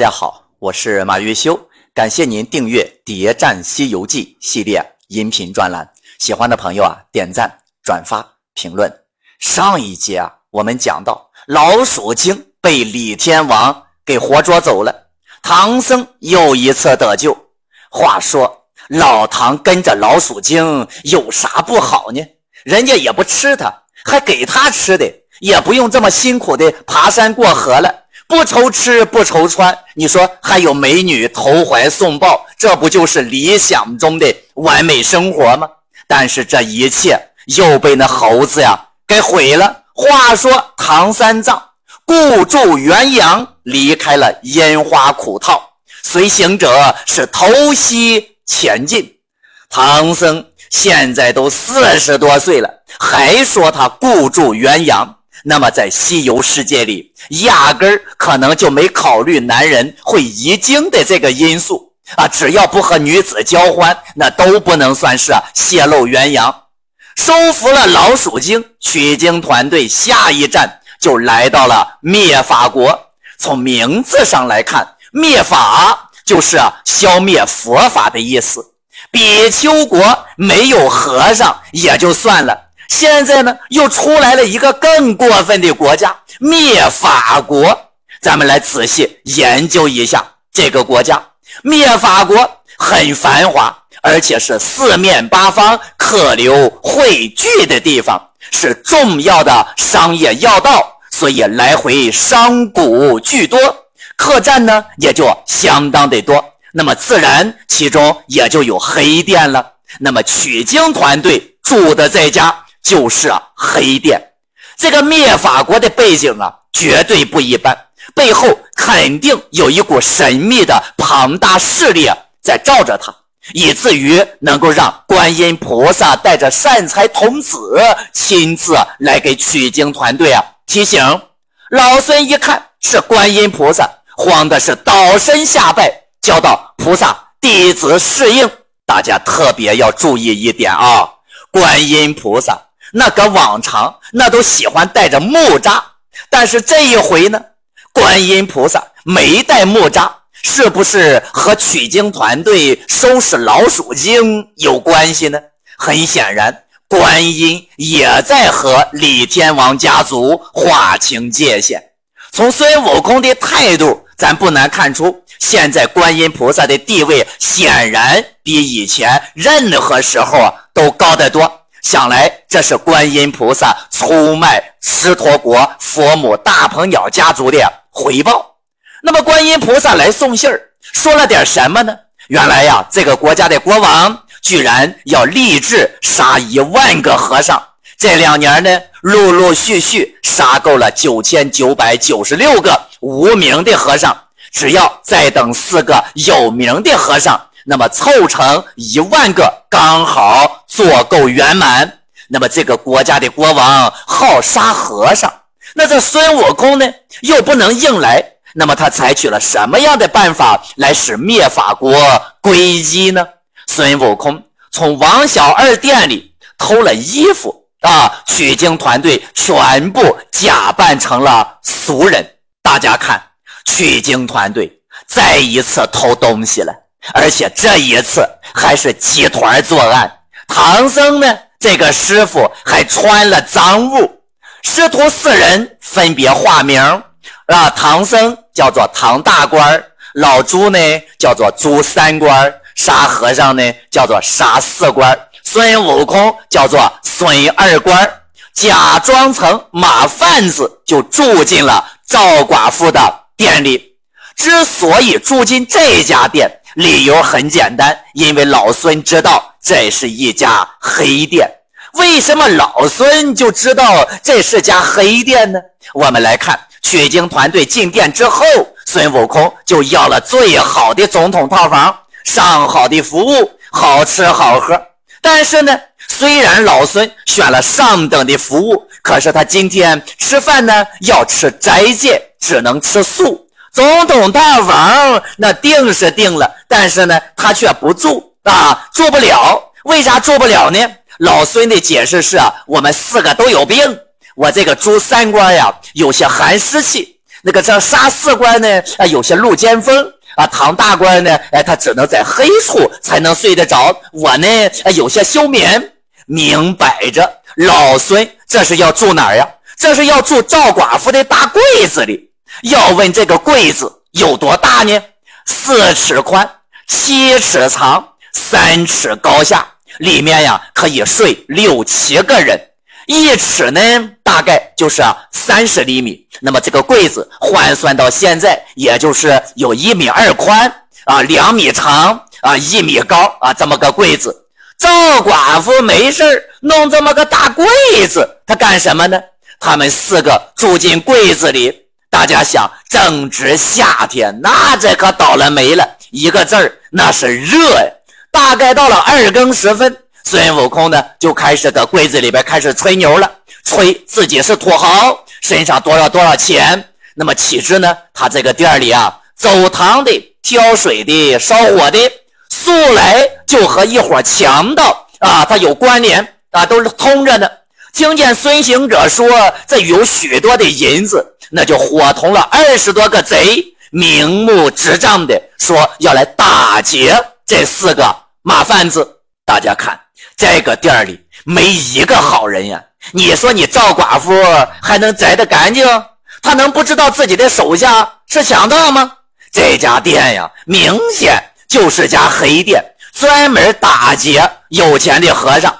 大家好，我是马月修，感谢您订阅《谍战西游记》系列音频专栏。喜欢的朋友啊，点赞、转发、评论。上一节啊，我们讲到老鼠精被李天王给活捉走了，唐僧又一次得救。话说老唐跟着老鼠精有啥不好呢？人家也不吃他，还给他吃的，也不用这么辛苦的爬山过河了。不愁吃不愁穿，你说还有美女投怀送抱，这不就是理想中的完美生活吗？但是这一切又被那猴子呀给毁了。话说唐三藏固住元阳，离开了烟花苦套，随行者是偷袭前进。唐僧现在都四十多岁了，还说他固住元阳。那么，在西游世界里，压根儿可能就没考虑男人会遗精的这个因素啊！只要不和女子交欢，那都不能算是泄露元阳。收服了老鼠精，取经团队下一站就来到了灭法国。从名字上来看，灭法就是消灭佛法的意思。比丘国没有和尚也就算了。现在呢，又出来了一个更过分的国家——灭法国。咱们来仔细研究一下这个国家。灭法国很繁华，而且是四面八方客流汇聚的地方，是重要的商业要道，所以来回商贾巨多，客栈呢也就相当的多。那么自然其中也就有黑店了。那么取经团队住的这家。就是啊，黑店这个灭法国的背景啊，绝对不一般，背后肯定有一股神秘的庞大势力，在罩着他，以至于能够让观音菩萨带着善财童子亲自来给取经团队啊提醒。老孙一看是观音菩萨，慌的是倒身下拜，叫道：“菩萨，弟子适应。”大家特别要注意一点啊，观音菩萨。那个往常那都喜欢带着木扎，但是这一回呢，观音菩萨没带木扎，是不是和取经团队收拾老鼠精有关系呢？很显然，观音也在和李天王家族划清界限。从孙悟空的态度，咱不难看出，现在观音菩萨的地位显然比以前任何时候都高得多。想来这是观音菩萨出卖狮驼国佛母大鹏鸟家族的回报。那么观音菩萨来送信儿，说了点什么呢？原来呀，这个国家的国王居然要立志杀一万个和尚。这两年呢，陆陆续续杀够了九千九百九十六个无名的和尚，只要再等四个有名的和尚。那么凑成一万个，刚好做够圆满。那么这个国家的国王好杀和尚，那这孙悟空呢又不能硬来。那么他采取了什么样的办法来使灭法国归一呢？孙悟空从王小二店里偷了衣服啊，取经团队全部假扮成了俗人。大家看，取经团队再一次偷东西了。而且这一次还是集团作案，唐僧呢，这个师傅还穿了赃物，师徒四人分别化名，啊，唐僧叫做唐大官老朱呢叫做朱三官沙和尚呢叫做沙四官孙悟空叫做孙二官假装成马贩子就住进了赵寡妇的店里。之所以住进这家店，理由很简单，因为老孙知道这是一家黑店。为什么老孙就知道这是家黑店呢？我们来看，取经团队进店之后，孙悟空就要了最好的总统套房，上好的服务，好吃好喝。但是呢，虽然老孙选了上等的服务，可是他今天吃饭呢要吃斋戒，只能吃素。总统大房那定是定了，但是呢，他却不住啊，住不了。为啥住不了呢？老孙的解释是啊，我们四个都有病。我这个朱三官呀，有些寒湿气，那个这杀四官呢，啊，有些露尖峰啊。唐大官呢，哎，他只能在黑处才能睡得着。我呢，有些休眠。明摆着，老孙这是要住哪儿呀？这是要住赵寡妇的大柜子里。要问这个柜子有多大呢？四尺宽，七尺长，三尺高下，里面呀可以睡六七个人。一尺呢，大概就是三十厘米。那么这个柜子换算到现在，也就是有一米二宽啊，两米长啊，一米高啊，这么个柜子。赵寡妇没事弄这么个大柜子，她干什么呢？他们四个住进柜子里，大家想，正值夏天，那这可倒了霉了，一个字儿，那是热呀。大概到了二更时分。孙悟空呢，就开始在柜子里边开始吹牛了，吹自己是土豪，身上多少多少钱。那么岂知呢，他这个店里啊，走堂的、挑水的、烧火的，素来就和一伙强盗啊，他有关联啊，都是通着的。听见孙行者说这有许多的银子，那就伙同了二十多个贼，明目执仗的说要来打劫这四个马贩子。大家看。这个店里没一个好人呀！你说你赵寡妇还能摘得干净？她能不知道自己的手下是强盗吗？这家店呀，明显就是家黑店，专门打劫有钱的和尚。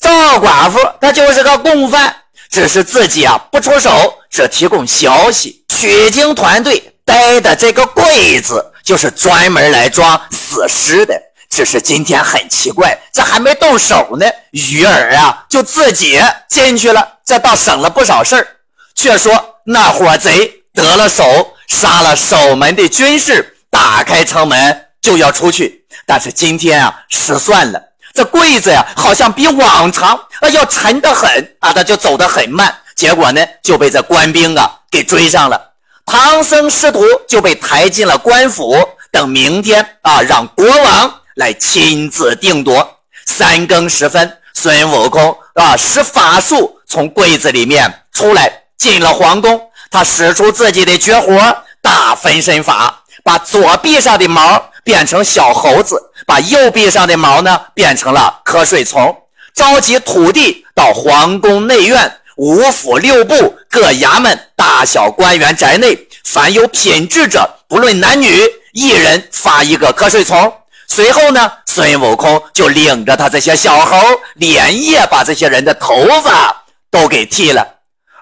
赵寡妇她就是个共犯，只是自己啊不出手，只提供消息。取经团队待的这个柜子，就是专门来装死尸的。只是今天很奇怪，这还没动手呢，鱼儿啊就自己进去了，这倒省了不少事儿。却说那伙贼得了手，杀了守门的军士，打开城门就要出去。但是今天啊失算了，这柜子呀好像比往常啊要沉得很啊，他就走得很慢。结果呢就被这官兵啊给追上了，唐僧师徒就被抬进了官府，等明天啊让国王。来亲自定夺。三更时分，孙悟空啊使法术从柜子里面出来，进了皇宫。他使出自己的绝活大分身法，把左臂上的毛变成小猴子，把右臂上的毛呢变成了瞌睡虫。召集土地到皇宫内院、五府六部各衙门、大小官员宅内，凡有品质者，不论男女，一人发一个瞌睡虫。随后呢，孙悟空就领着他这些小猴，连夜把这些人的头发都给剃了。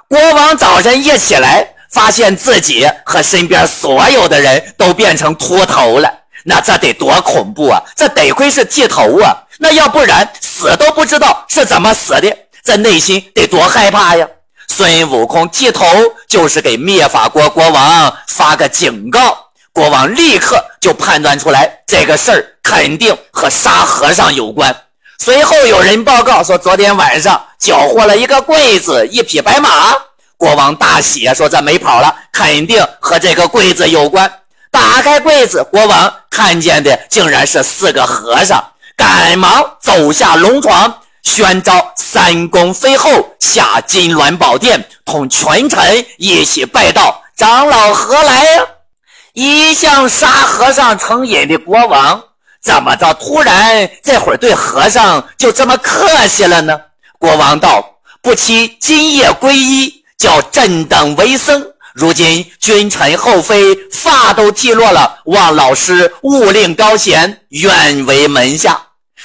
国王早晨一起来，发现自己和身边所有的人都变成秃头了，那这得多恐怖啊！这得亏是剃头啊，那要不然死都不知道是怎么死的，这内心得多害怕呀！孙悟空剃头就是给灭法国国王发个警告。国王立刻就判断出来，这个事儿肯定和沙和尚有关。随后有人报告说，昨天晚上缴获了一个柜子，一匹白马。国王大喜，说这没跑了，肯定和这个柜子有关。打开柜子，国王看见的竟然是四个和尚，赶忙走下龙床，宣召三公妃后下金銮宝殿，同群臣一起拜道：“长老何来呀？”一向沙和尚成瘾的国王，怎么着突然这会儿对和尚就这么客气了呢？国王道：“不期今夜皈依，叫朕等为僧。如今君臣后妃发都剃落了，望老师勿令高贤，愿为门下。”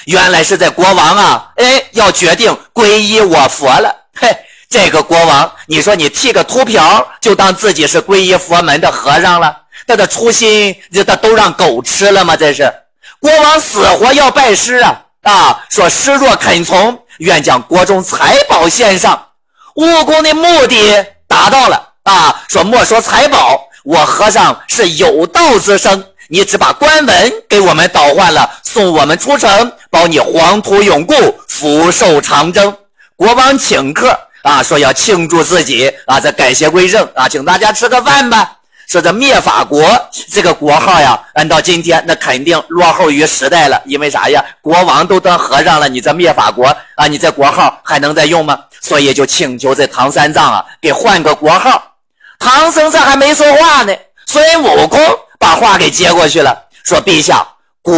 原来是在国王啊，哎，要决定皈依我佛了。嘿，这个国王，你说你剃个秃瓢，就当自己是皈依佛门的和尚了？他的初心，这他都让狗吃了吗？这是国王死活要拜师啊！啊，说师若肯从，愿将国中财宝献上。悟空的目的达到了啊！说莫说财宝，我和尚是有道之僧，你只把官文给我们倒换了，送我们出城，保你黄土永固，福寿长征。国王请客啊，说要庆祝自己啊，这改邪归正啊，请大家吃个饭吧。说这灭法国这个国号呀，按到今天那肯定落后于时代了。因为啥呀？国王都当和尚了，你这灭法国啊，你这国号还能再用吗？所以就请求这唐三藏啊，给换个国号。唐僧这还没说话呢，孙悟空把话给接过去了，说：“陛下，国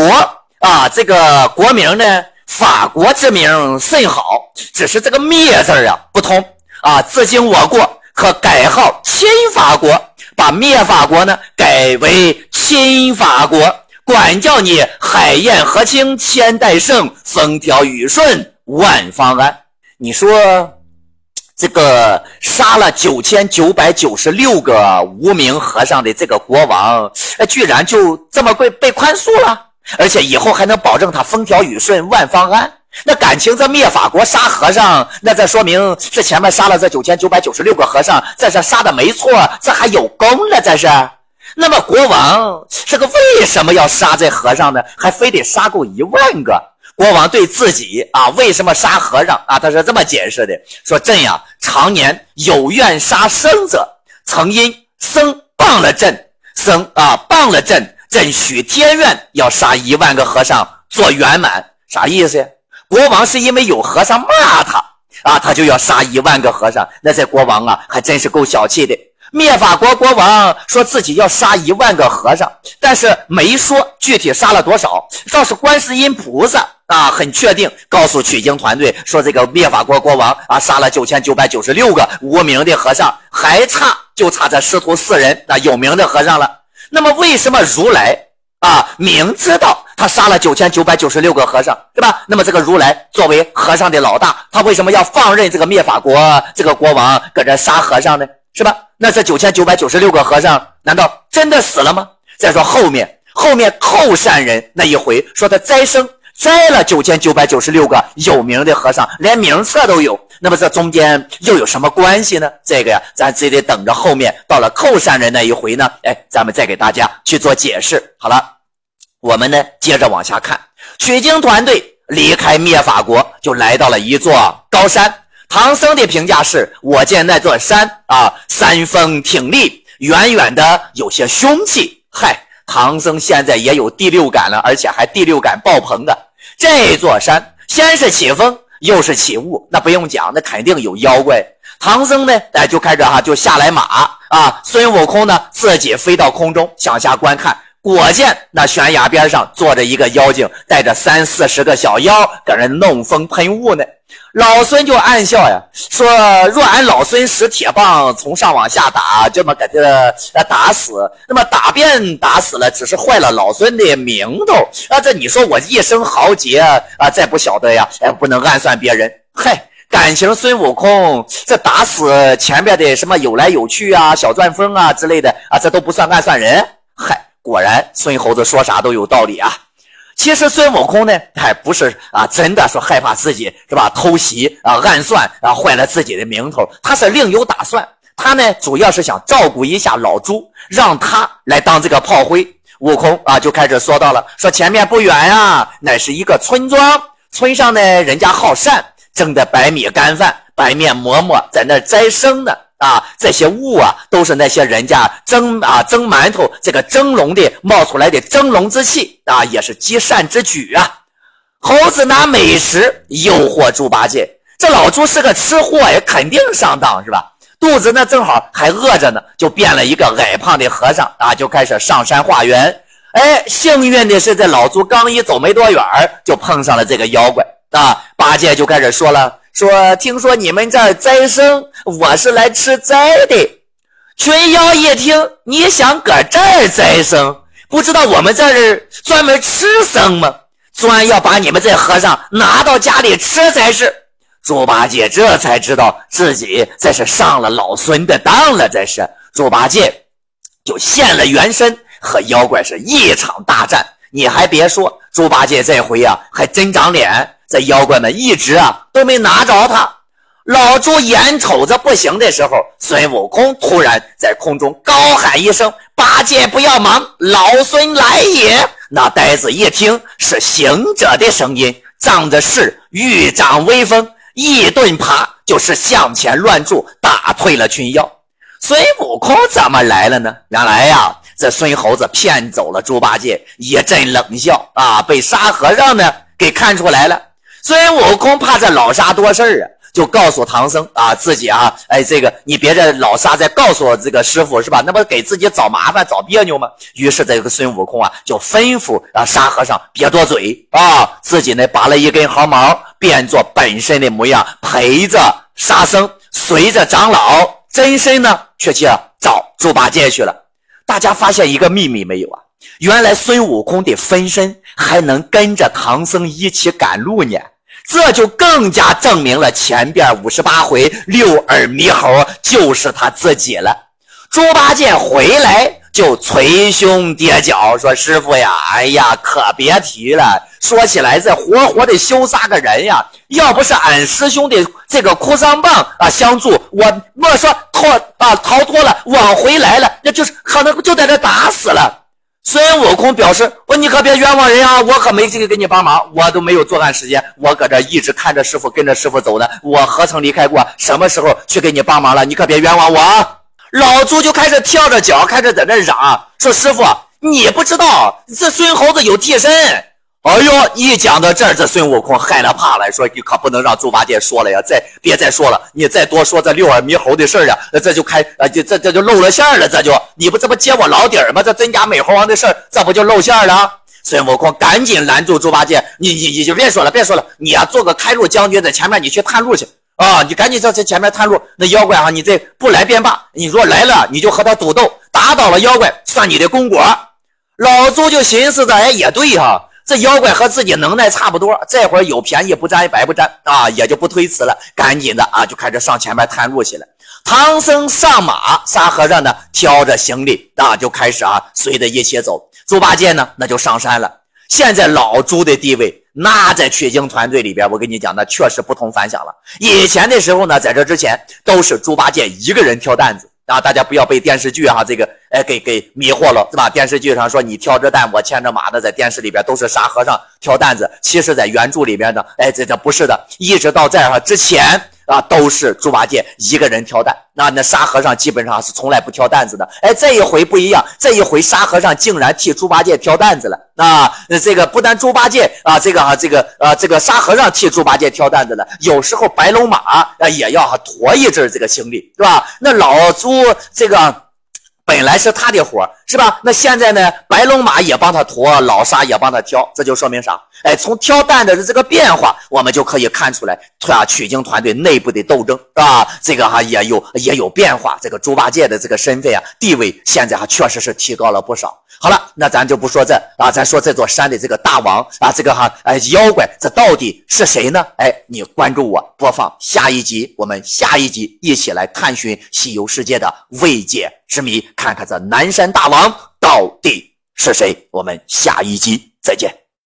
啊，这个国名呢，法国之名甚好，只是这个灭字啊不通啊。自今我国可改号亲法国，把灭法国呢改为亲法国，管教你海晏河清，千代盛，风调雨顺，万方安。你说。”这个杀了九千九百九十六个无名和尚的这个国王，哎，居然就这么被被宽恕了，而且以后还能保证他风调雨顺、万方安。那感情这灭法国杀和尚，那这说明这前面杀了这九千九百九十六个和尚，在这杀的没错，这还有功了，这是。那么国王这个为什么要杀这和尚呢？还非得杀够一万个？国王对自己啊，为什么杀和尚啊？他是这么解释的：说朕呀，常年有愿杀生者，曾因僧谤了朕，僧啊谤了朕，朕许天愿要杀一万个和尚做圆满。啥意思呀？国王是因为有和尚骂他啊，他就要杀一万个和尚。那这国王啊，还真是够小气的。灭法国国王说自己要杀一万个和尚，但是没说具体杀了多少，倒是观世音菩萨。啊，很确定，告诉取经团队说，这个灭法国国王啊，杀了九千九百九十六个无名的和尚，还差就差这师徒四人那有名的和尚了。那么，为什么如来啊明知道他杀了九千九百九十六个和尚，对吧？那么，这个如来作为和尚的老大，他为什么要放任这个灭法国这个国王搁这杀和尚呢？是吧？那这九千九百九十六个和尚难道真的死了吗？再说后面后面寇善人那一回说他再生。摘了九千九百九十六个有名的和尚，连名册都有。那么这中间又有什么关系呢？这个呀，咱只得等着后面到了寇善人那一回呢，哎，咱们再给大家去做解释。好了，我们呢接着往下看，取经团队离开灭法国，就来到了一座高山。唐僧的评价是：我见那座山啊，山峰挺立，远远的有些凶气。嗨。唐僧现在也有第六感了，而且还第六感爆棚的。这座山先是起风，又是起雾，那不用讲，那肯定有妖怪。唐僧呢，哎，就开始哈，就下来马啊。孙悟空呢，自己飞到空中向下观看，果见那悬崖边上坐着一个妖精，带着三四十个小妖，搁那弄风喷雾呢。老孙就暗笑呀，说：“若俺老孙使铁棒从上往下打，这么给他打死，那么打遍打死了，只是坏了老孙的名头啊！这你说我一生豪杰啊，再不晓得呀，哎，不能暗算别人。嗨，感情孙悟空这打死前边的什么有来有去啊，小钻风啊之类的啊，这都不算暗算人。嗨，果然孙猴子说啥都有道理啊。”其实孙悟空呢，还不是啊，真的说害怕自己是吧？偷袭啊，暗算啊，坏了自己的名头。他是另有打算。他呢，主要是想照顾一下老朱，让他来当这个炮灰。悟空啊，就开始说到了，说前面不远呀，乃是一个村庄，村上呢，人家好善，蒸的白米干饭，白面馍馍在那摘生呢。啊，这些物啊，都是那些人家蒸啊蒸馒头这个蒸笼的冒出来的蒸笼之气啊，也是积善之举啊。猴子拿美食诱惑猪八戒，这老猪是个吃货呀，肯定上当是吧？肚子呢正好还饿着呢，就变了一个矮胖的和尚啊，就开始上山化缘。哎，幸运的是，这老猪刚一走没多远就碰上了这个妖怪啊。八戒就开始说了。说，听说你们这儿斋生，我是来吃斋的。群妖一听，你想搁这儿斋生，不知道我们这儿专门吃生吗？专要把你们这和尚拿到家里吃才是。猪八戒这才知道自己这是上了老孙的当了，这是。猪八戒就现了原身，和妖怪是一场大战。你还别说，猪八戒这回呀，还真长脸。这妖怪们一直啊都没拿着他，老猪眼瞅着不行的时候，孙悟空突然在空中高喊一声：“八戒不要忙，老孙来也！”那呆子一听是行者的声音，仗着是玉掌威风，一顿爬就是向前乱住，打退了群妖。孙悟空怎么来了呢？原来呀，这孙猴子骗走了猪八戒，一阵冷笑啊，被沙和尚呢给看出来了。孙悟空怕这老沙多事儿啊，就告诉唐僧啊，自己啊，哎，这个你别这老沙再告诉这个师傅是吧？那不给自己找麻烦、找别扭吗？于是这个孙悟空啊，就吩咐啊沙和尚别多嘴啊，自己呢拔了一根毫毛，变作本身的模样，陪着沙僧，随着长老，真身呢却去找猪八戒去了。大家发现一个秘密没有啊？原来孙悟空的分身还能跟着唐僧一起赶路呢。这就更加证明了前边五十八回六耳猕猴就是他自己了。猪八戒回来就捶胸跌脚，说：“师傅呀，哎呀，可别提了。说起来，这活活的羞杀个人呀！要不是俺师兄的这个哭丧棒啊相助，我莫说逃啊逃脱了，往回来了，那就是可能就在这打死了。”孙悟空表示：“我你可别冤枉人啊！我可没这个给你帮忙，我都没有作案时间，我搁这一直看着师傅，跟着师傅走的，我何曾离开过？什么时候去给你帮忙了？你可别冤枉我！”啊老猪就开始跳着脚，开始在那嚷说：“师傅，你不知道这孙猴子有替身。”哎呦！一讲到这儿，这孙悟空害了怕了，说：“你可不能让猪八戒说了呀！再别再说了，你再多说这六耳猕猴的事儿啊，这就开啊，这这这就露了馅儿了。这就你不这不揭我老底儿吗？这真假美猴王的事儿，这不就露馅儿了？”孙悟空赶紧拦住猪八戒：“你你你就别说了，别说了！你呀，做个开路将军，在前面你去探路去啊！你赶紧在这前面探路。那妖怪哈，你这不来便罢，你若来了，你就和他赌斗，打倒了妖怪，算你的功果。”老猪就寻思着：“哎，也对哈。”这妖怪和自己能耐差不多，这会儿有便宜不占，白不占啊，也就不推辞了，赶紧的啊，就开始上前面探路去了。唐僧上马，沙和尚呢挑着行李啊，就开始啊随着一起走。猪八戒呢，那就上山了。现在老猪的地位，那在取经团队里边，我跟你讲，那确实不同凡响了。以前的时候呢，在这之前都是猪八戒一个人挑担子。啊，大家不要被电视剧哈这个哎给给迷惑了，是吧？电视剧上说你挑着担，我牵着马的，在电视里边都是沙和尚挑担子，其实在原著里边呢，哎，这这不是的，一直到这儿哈之前。啊，都是猪八戒一个人挑担，那那沙和尚基本上是从来不挑担子的。哎，这一回不一样，这一回沙和尚竟然替猪八戒挑担子了。啊，这个不但猪八戒啊，这个啊，这个啊，这个沙和尚替猪八戒挑担子了。有时候白龙马啊也要哈驮一阵这个行李，是吧？那老猪这个。本来是他的活是吧？那现在呢？白龙马也帮他驮，老沙也帮他挑，这就说明啥？哎，从挑担子的这个变化，我们就可以看出来，啊，取经团队内部的斗争，是吧？这个哈也有也有变化。这个猪八戒的这个身份啊，地位现在哈确实是提高了不少。好了，那咱就不说这啊，咱说这座山的这个大王啊，这个哈哎妖怪，这到底是谁呢？哎，你关注我，播放下一集，我们下一集一起来探寻西游世界的未解之谜，看看这南山大王王到底是谁。我们下一集再见。